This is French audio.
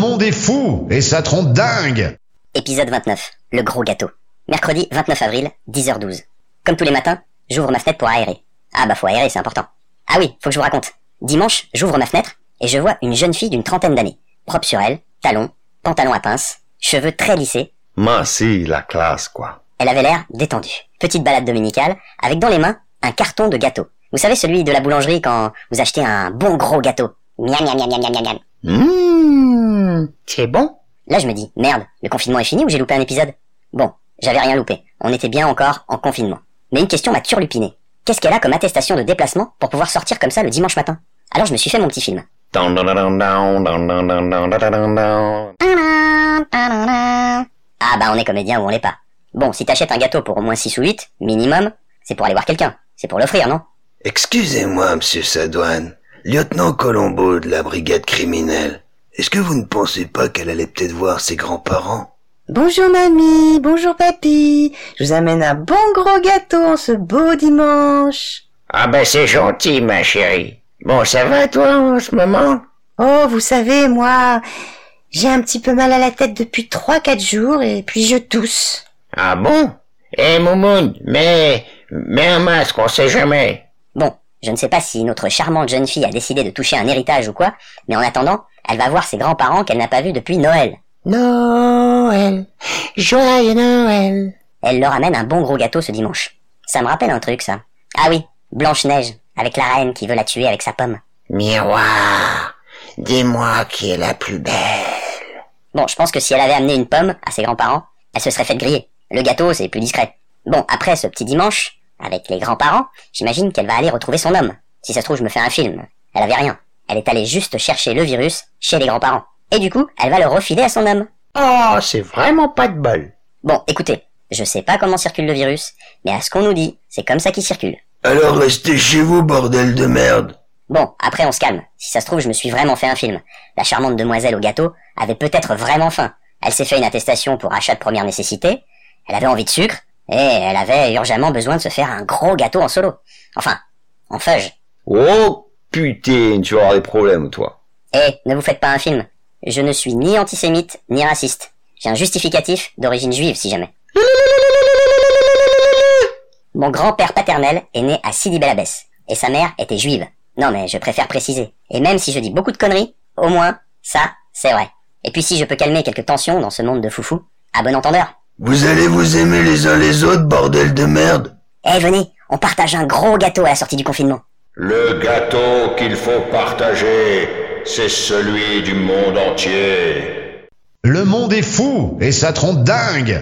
monde est fou et ça trompe dingue Épisode 29. Le gros gâteau. Mercredi 29 avril, 10h12. Comme tous les matins, j'ouvre ma fenêtre pour aérer. Ah bah faut aérer, c'est important. Ah oui, faut que je vous raconte. Dimanche, j'ouvre ma fenêtre et je vois une jeune fille d'une trentaine d'années. Propre sur elle, talons, pantalon à pince, cheveux très lissés. si, la classe, quoi. Elle avait l'air détendue. Petite balade dominicale, avec dans les mains un carton de gâteau. Vous savez celui de la boulangerie quand vous achetez un bon gros gâteau. Miam miam miam miam miam miam. Mmh, c'est bon. Là je me dis, merde, le confinement est fini ou j'ai loupé un épisode? Bon, j'avais rien loupé. On était bien encore en confinement. Mais une question m'a turlupiné. Qu'est-ce qu'elle a comme attestation de déplacement pour pouvoir sortir comme ça le dimanche matin? Alors je me suis fait mon petit film. Ah bah on est comédien ou on l'est pas. Bon, si t'achètes un gâteau pour au moins 6 ou 8, minimum, c'est pour aller voir quelqu'un. C'est pour l'offrir, non Excusez-moi, monsieur Sadouane. Lieutenant Colombo de la brigade criminelle. Est-ce que vous ne pensez pas qu'elle allait peut-être voir ses grands-parents? Bonjour mamie, bonjour papy. Je vous amène un bon gros gâteau en ce beau dimanche. Ah ben c'est gentil ma chérie. Bon, ça va toi en ce moment? Oh, vous savez, moi, j'ai un petit peu mal à la tête depuis trois, quatre jours et puis je tousse. Ah bon? Eh Moumoun, mais mets un masque, on sait jamais. Je ne sais pas si notre charmante jeune fille a décidé de toucher un héritage ou quoi, mais en attendant, elle va voir ses grands-parents qu'elle n'a pas vus depuis Noël. Noël, joyeux Noël. Elle leur amène un bon gros gâteau ce dimanche. Ça me rappelle un truc, ça. Ah oui, Blanche-Neige, avec la reine qui veut la tuer avec sa pomme. Miroir, dis-moi qui est la plus belle. Bon, je pense que si elle avait amené une pomme à ses grands-parents, elle se serait faite griller. Le gâteau, c'est plus discret. Bon, après ce petit dimanche, avec les grands-parents, j'imagine qu'elle va aller retrouver son homme. Si ça se trouve, je me fais un film. Elle avait rien. Elle est allée juste chercher le virus chez les grands-parents. Et du coup, elle va le refiler à son homme. Oh, c'est vraiment pas de bol. Bon, écoutez, je sais pas comment circule le virus, mais à ce qu'on nous dit, c'est comme ça qu'il circule. Alors restez chez vous, bordel de merde. Bon, après on se calme. Si ça se trouve, je me suis vraiment fait un film. La charmante demoiselle au gâteau avait peut-être vraiment faim. Elle s'est fait une attestation pour achat de première nécessité. Elle avait envie de sucre. Et elle avait urgemment besoin de se faire un gros gâteau en solo. Enfin, en feuge. Oh putain, tu vas avoir des problèmes, toi. Eh, ne vous faites pas un film. Je ne suis ni antisémite, ni raciste. J'ai un justificatif d'origine juive, si jamais. Mon grand-père paternel est né à Sidi Bel et sa mère était juive. Non mais je préfère préciser. Et même si je dis beaucoup de conneries, au moins, ça, c'est vrai. Et puis si je peux calmer quelques tensions dans ce monde de foufou, à bon entendeur. Vous allez vous aimer les uns les autres, bordel de merde Eh venez, on partage un gros gâteau à la sortie du confinement. Le gâteau qu'il faut partager, c'est celui du monde entier. Le monde est fou et ça trompe dingue